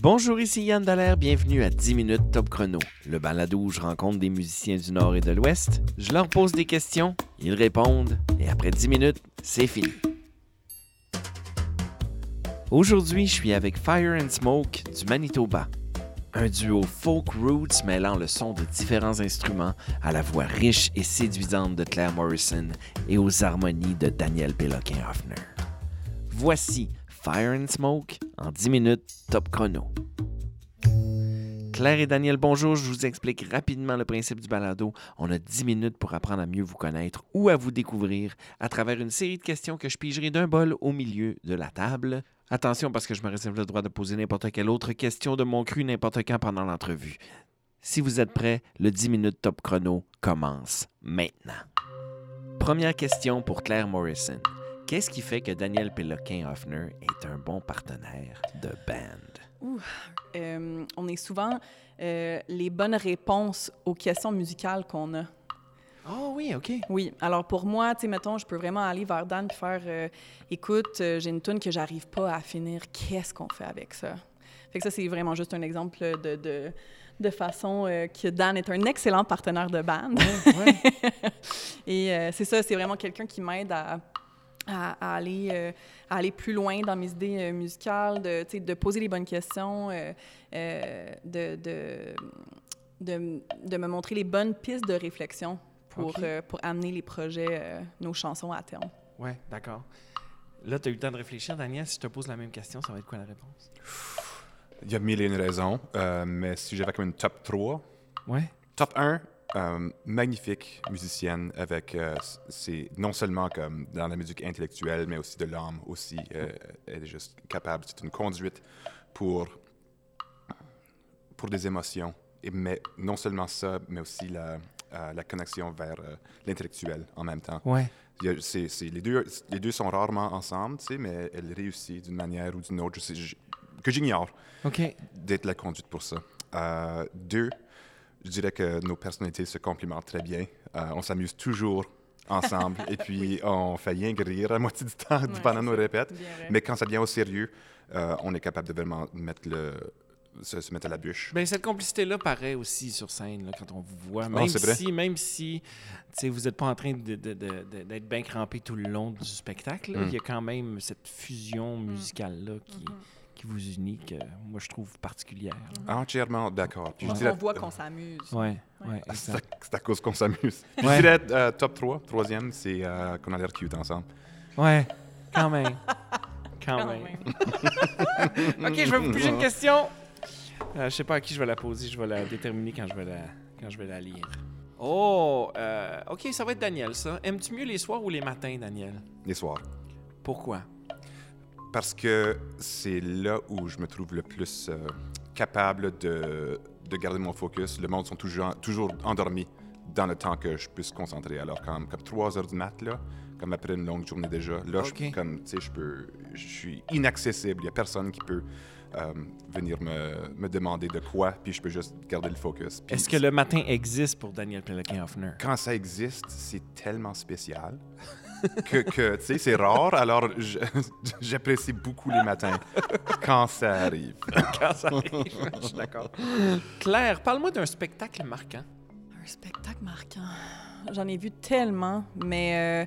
Bonjour, ici Yann Dallaire, bienvenue à 10 minutes Top Chrono, le balado où je rencontre des musiciens du Nord et de l'Ouest, je leur pose des questions, ils répondent, et après 10 minutes, c'est fini. Aujourd'hui, je suis avec Fire and Smoke du Manitoba, un duo folk roots mêlant le son de différents instruments à la voix riche et séduisante de Claire Morrison et aux harmonies de Daniel Péloquin-Hoffner. Voici Fire and Smoke en 10 minutes top chrono. Claire et Daniel, bonjour. Je vous explique rapidement le principe du balado. On a 10 minutes pour apprendre à mieux vous connaître ou à vous découvrir à travers une série de questions que je pigerai d'un bol au milieu de la table. Attention parce que je me réserve le droit de poser n'importe quelle autre question de mon cru n'importe quand pendant l'entrevue. Si vous êtes prêts, le 10 minutes top chrono commence maintenant. Première question pour Claire Morrison. Qu'est-ce qui fait que Daniel Péloquin-Hoffner est un bon partenaire de band? Ouh, euh, on est souvent euh, les bonnes réponses aux questions musicales qu'on a. Oh oui, OK. Oui. Alors pour moi, tu sais, mettons, je peux vraiment aller vers Dan et faire euh, écoute, j'ai une tune que j'arrive pas à finir. Qu'est-ce qu'on fait avec ça? Fait que ça, c'est vraiment juste un exemple de, de, de façon euh, que Dan est un excellent partenaire de band. et euh, c'est ça, c'est vraiment quelqu'un qui m'aide à, à, à aller, euh, à aller plus loin dans mes idées euh, musicales, de, de poser les bonnes questions, euh, euh, de, de, de, de me montrer les bonnes pistes de réflexion pour, euh, pour amener les projets, euh, nos chansons à terme. Oui, d'accord. Là, tu as eu le temps de réfléchir, Daniel. Si je te pose la même question, ça va être quoi la réponse? Il y a mille et une raisons, euh, mais si j'avais comme une top 3, Oui. top 1, euh, magnifique musicienne avec, euh, non seulement comme dans la musique intellectuelle, mais aussi de l'âme aussi. euh, elle est juste capable, c'est une conduite pour, pour des émotions. Et, mais non seulement ça, mais aussi la, euh, la connexion vers l'intellectuel en même temps. Ouais. A- c'est- les, deux, les deux sont rarement ensemble, tu sais, mais elle réussit d'une manière ou d'une autre, je sais, je- que j'ignore OK. d'être la conduite pour ça. Deux, je dirais que nos personnalités se complimentent très bien. Euh, on s'amuse toujours ensemble et puis on fait rien que rire à moitié du temps Ouais, pendant nos répètes. Bien. Mais quand ça devient au sérieux, euh, on est capable de vraiment mettre le, se, se mettre à la bûche. Ben, cette complicité-là paraît aussi sur scène là, quand on vous voit. Oh, Même si, même si vous n'êtes pas en train d'être bien crampé tout le long du spectacle, là, Mm. il y a quand même cette fusion musicale-là qui, Mhm. Qui vous unit, que moi je trouve particulière. là. Entièrement d'accord. Je On voit qu'on s'amuse. Ouais, Ouais. c'est à, cause qu'on s'amuse. Je dirais euh, top 3, troisième, c'est euh, qu'on a l'air cute ensemble. Ouais, quand même. Quand, Quand même. même. OK, je vais vous poser une question. Euh, je sais pas à qui je vais la poser, je vais la déterminer quand je vais la, quand je vais la lire. Oh, euh, OK, ça va être Daniel, ça. Aimes-tu mieux les soirs ou les matins, Daniel? Les soirs. Pourquoi? Parce que c'est là où je me trouve le plus euh, capable de, de garder mon focus. Le monde sont toujours, toujours endormis dans le temps que je puisse se concentrer. Alors, comme, comme 3 heures du mat, là, comme après une longue journée déjà, là, je, Ok. comme, tu sais, je, peux, je suis inaccessible. Il n'y a personne qui peut euh, venir me, me demander de quoi, puis je peux juste garder le focus. Puis Est-ce que le matin existe pour Daniel Péloquin-Hoffner? quand ça existe, c'est tellement spécial que, que, tu sais, c'est rare. Alors, j'apprécie beaucoup les matins quand ça arrive. Quand ça arrive, je suis d'accord. Claire, parle-moi d'un spectacle marquant. Un spectacle marquant. J'en ai vu tellement, mais euh,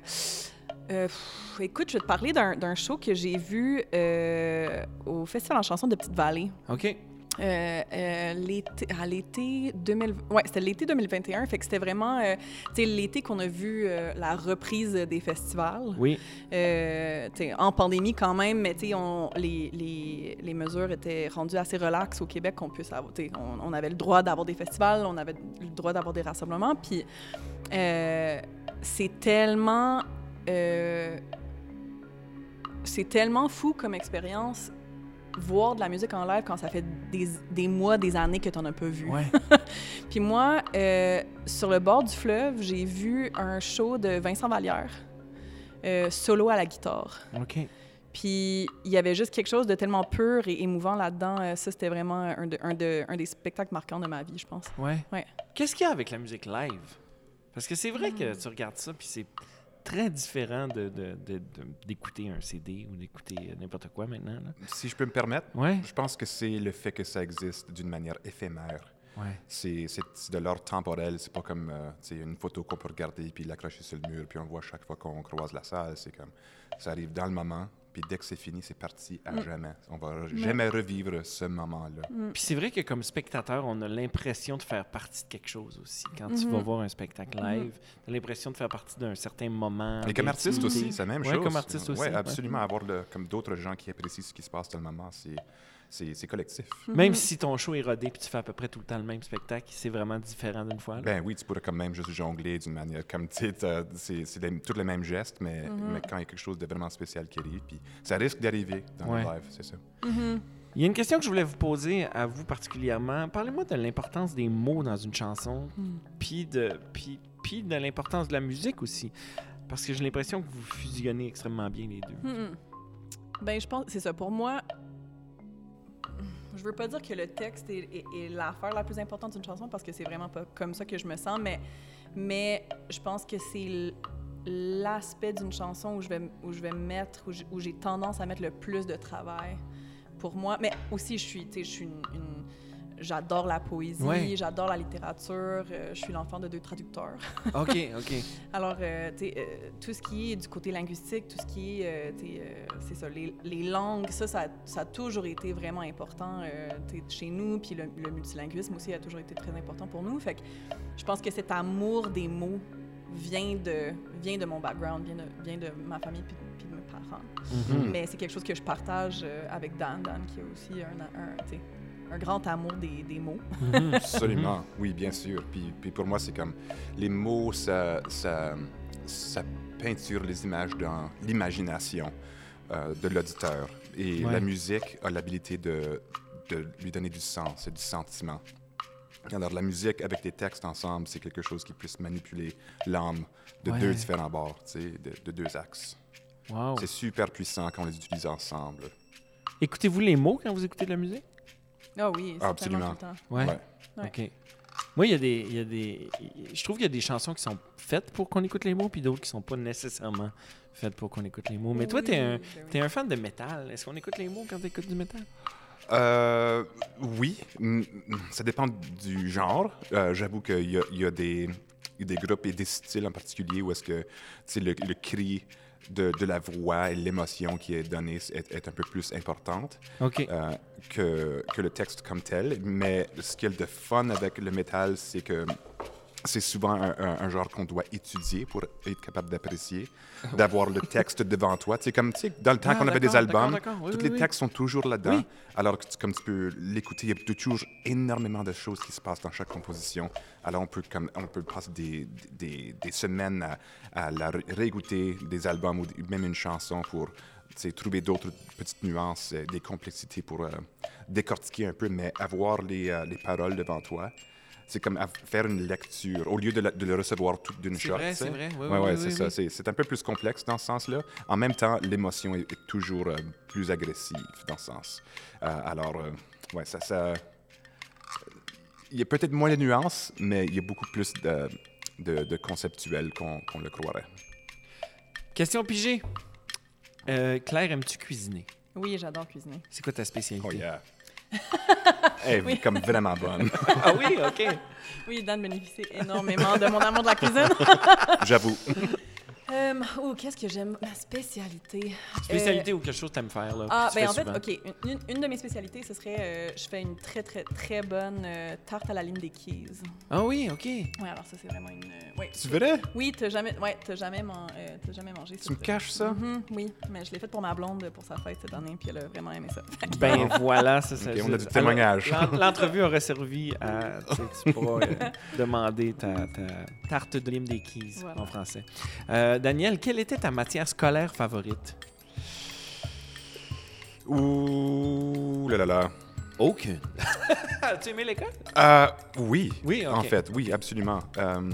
euh, pff, écoute, je vais te parler d'un d'un show que j'ai vu euh, au Festival en chanson de Petite-Vallée. OK. Euh, euh, l'été, à l'été 2000, ouais, c'était l'été 2021, fait que c'était vraiment, euh, tu sais, l'été qu'on a vu euh, la reprise des festivals. Oui. Tu sais, en pandémie quand même, mais tu sais, les, les, les mesures étaient rendues assez relaxes au Québec qu'on puisse avoir, tu sais, on, on avait le droit d'avoir des festivals, on avait le droit d'avoir des rassemblements, puis c'est tellement, c'est tellement fou comme expérience voir de la musique en live quand ça fait des, des mois, des années que tu n'en as pas vu. Ouais. Puis moi, euh, sur le bord du fleuve, j'ai vu un show de Vincent Vallière, euh, solo à la guitare. OK. Puis il y avait juste quelque chose de tellement pur et émouvant là-dedans. Euh, ça, c'était vraiment un, de- un, de- un des spectacles marquants de ma vie, je pense. Ouais. Ouais. Qu'est-ce qu'il y a avec la musique live? Parce que c'est vrai que tu regardes ça, puis c'est très différent de, d'écouter un CD ou d'écouter euh, n'importe quoi maintenant. Là. Si je peux me permettre, Ouais. je pense que c'est le fait que ça existe d'une manière éphémère. Ouais. C'est de l'ordre temporel. C'est pas comme euh, une photo qu'on peut regarder puis l'accrocher sur le mur puis on le voit chaque fois qu'on croise la salle. C'est comme ça arrive dans le moment. Puis dès que c'est fini, c'est parti à jamais. On va jamais revivre ce moment-là. Puis c'est vrai que comme spectateur, on a l'impression de faire partie de quelque chose aussi. Quand tu vas voir un spectacle live, tu as l'impression de faire partie d'un certain moment. Et comme artiste aussi, c'est la même Ouais, chose. comme artiste aussi, Oui, ouais. absolument. Avoir le- comme d'autres gens qui apprécient ce qui se passe dans le moment, c'est- c'est collectif. Même si ton show est rodé puis tu fais à peu près tout le temps le même spectacle, c'est vraiment différent d'une fois. là. Ben oui, tu pourrais quand même juste jongler d'une manière comme, tu sais, c'est tous les mêmes gestes, mais, mais quand il y a quelque chose de vraiment spécial qui arrive, puis ça risque d'arriver dans Ouais. le live, c'est ça. Il y a une question que je voulais vous poser à vous particulièrement. Parlez-moi de l'importance des mots dans une chanson, puis de, puis, puis de l'importance de la musique aussi. Parce que j'ai l'impression que vous fusionnez extrêmement bien les deux. Mhm. Ben, je pense, c'est ça. Pour moi, je veux pas dire que le texte est, l'affaire la plus importante d'une chanson parce que c'est vraiment pas comme ça que je me sens, mais, je pense que c'est l'aspect d'une chanson où je vais, où je vais mettre, où j'ai- tendance à mettre le plus de travail pour moi. Mais aussi, je suis, je suis une- J'adore la poésie, Ouais. j'adore la littérature, euh, je suis l'enfant de deux traducteurs. OK, OK. Alors, euh, tu sais, euh, tout ce qui est du côté linguistique, tout ce qui est, euh, euh, c'est ça, les, les langues, ça, ça, ça a toujours été vraiment important chez nous, puis le, le multilinguisme aussi a toujours été très important pour nous. Fait que je pense que cet amour des mots vient de, vient de mon background, vient de, vient de ma famille puis, puis de mes parents. Mhm. Mais c'est quelque chose que je partage avec Dan, Dan qui a aussi un, un, tu sais, un grand amour des, des mots. Mhm. Absolument, oui, bien sûr. Puis, puis pour moi, c'est comme les mots, ça, ça, ça peinture les images dans l'imagination euh, de l'auditeur. Et Ouais. la musique a l'habilité de, de lui donner du sens et du sentiment. Alors, la musique avec les textes ensemble, c'est quelque chose qui puisse manipuler l'âme de Ouais. deux différents bords, tu sais, de, de deux axes. Wow. C'est super puissant quand on les utilise ensemble. Écoutez-vous les mots quand vous écoutez de la musique? Ah oui, c'est Absolument. tout le temps. Ouais. Ouais. Ouais. OK. Moi, il y, a des, il y a des. Je trouve qu'il y a des chansons qui sont faites pour qu'on écoute les mots, puis d'autres qui sont pas nécessairement faites pour qu'on écoute les mots. Mais toi, Oui, t'es un, ben oui. t'es un fan de métal. Est-ce qu'on écoute les mots quand t'écoutes du métal? Euh, oui, Mm, mm, ça dépend du genre. Euh, J'avoue qu'il y a, il y a des, des groupes et des styles en particulier où est-ce que tu le, le cri de, de la voix et l'émotion qui est donnée est, est un peu plus importante euh, que, que le texte comme tel. Mais ce qui est de fun avec le métal, c'est que c'est souvent un, un- un genre qu'on doit étudier pour être capable d'apprécier, d'avoir le texte devant toi. C'est comme, dans le temps Ah, qu'on avait des albums. Oui, tous oui, les oui. textes sont toujours là-dedans. Alors que comme tu peux l'écouter, il y a toujours énormément de choses qui se passent dans chaque composition. Alors on peut, comme, on peut passer des, des, des semaines à, à la ré- réécouter des albums ou même une chanson pour trouver d'autres petites nuances, euh, des complexités pour euh, décortiquer un peu, mais avoir les, euh, les paroles devant toi. C'est comme faire une lecture au lieu de, la- de le recevoir tout d'une C'est shot. vrai, tu sais. c'est vrai. Oui, Ouais, oui, ouais, oui, c'est oui, ça. C'est- C'est un peu plus complexe dans ce sens-là. En même temps, l'émotion est, est toujours euh, plus agressive dans ce sens. Euh, alors, euh, ouais, ça, ça. Il y a peut-être moins de nuances, mais il y a beaucoup plus de, de, de conceptuel qu'on qu'on le croirait. Question pigée. Euh, Claire, aimes-tu cuisiner? Oui, j'adore cuisiner. C'est quoi ta spécialité? Oh yeah. Elle est comme vraiment bonne. ah oui, OK. Oui, Dan bénéficie énormément de mon amour de la cuisine. J'avoue. Euh, oh, qu'est-ce que j'aime? Ma spécialité. Spécialité ou quelque chose que t'aimes faire, là? Ah, ben en fait, souvent? OK. Une, une- une de mes spécialités, ce serait, euh, je fais une très, très, très bonne euh, tarte à la lime des keys. Ah oui, OK. Oui, alors ça, c'est vraiment une... euh, ouais. Tu verrais? Oui, t'as jamais, ouais, t'as jamais, man- euh, t'as jamais mangé Tu me caches ça? Mhm, oui, mais je l'ai faite pour ma blonde pour sa fête cette année, puis elle a vraiment aimé ça. Ben voilà, ça, ça Ok, on a du témoignage. l'en- L'entrevue aurait servi à. Tu, sais, tu pourras euh, demander ta, ta tarte de lime des keys Voilà. en français. Daniel, quelle était ta matière scolaire favorite? Ouh là là là. Aucune. As-tu aimé l'école? Euh, oui. Oui. En fait, oui, absolument. Euh,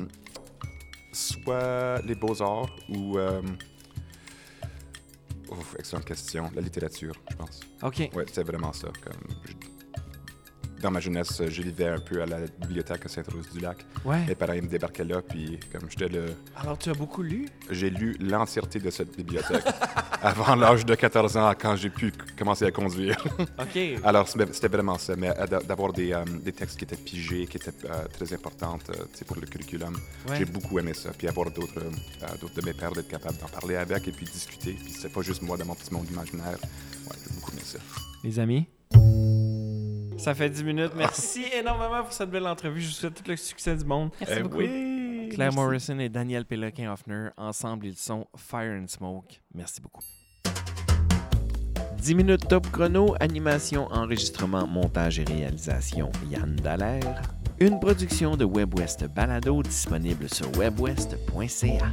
soit les beaux-arts ou... Euh... ouf, excellente question. La littérature, je pense. OK. Ouais, c'est vraiment ça. Comme... dans ma jeunesse, je vivais un peu à la bibliothèque à Sainte-Rose-du-Lac. Ouais. Mes parents ils me débarquaient là, puis comme j'étais le... Alors, tu as beaucoup lu? J'ai lu l'entièreté de cette bibliothèque avant l'âge de 14 ans, quand j'ai pu commencer à conduire. OK. Alors, c'était vraiment ça, mais euh, d'a- d'avoir des, euh, des textes qui étaient pigés, qui étaient euh, très importants euh, pour le curriculum. Ouais. J'ai beaucoup aimé ça. Puis avoir d'autres euh, d'autres de mes pères, d'être capable d'en parler avec et puis discuter. Puis c'est pas juste moi dans mon petit monde imaginaire. Ouais, j'ai beaucoup aimé ça. Les amis? Ça fait 10 minutes. Merci énormément pour cette belle entrevue. Je vous souhaite tout le succès du monde. Merci Eh beaucoup. oui! Claire Merci. Morrison et Daniel Péloquin-Hoffner, ensemble, ils sont Fire and Smoke. Merci beaucoup. 10 minutes top chrono, animation, enregistrement, montage et réalisation, Yann Dallaire. Une production de WebWest Balado disponible sur webwest.ca.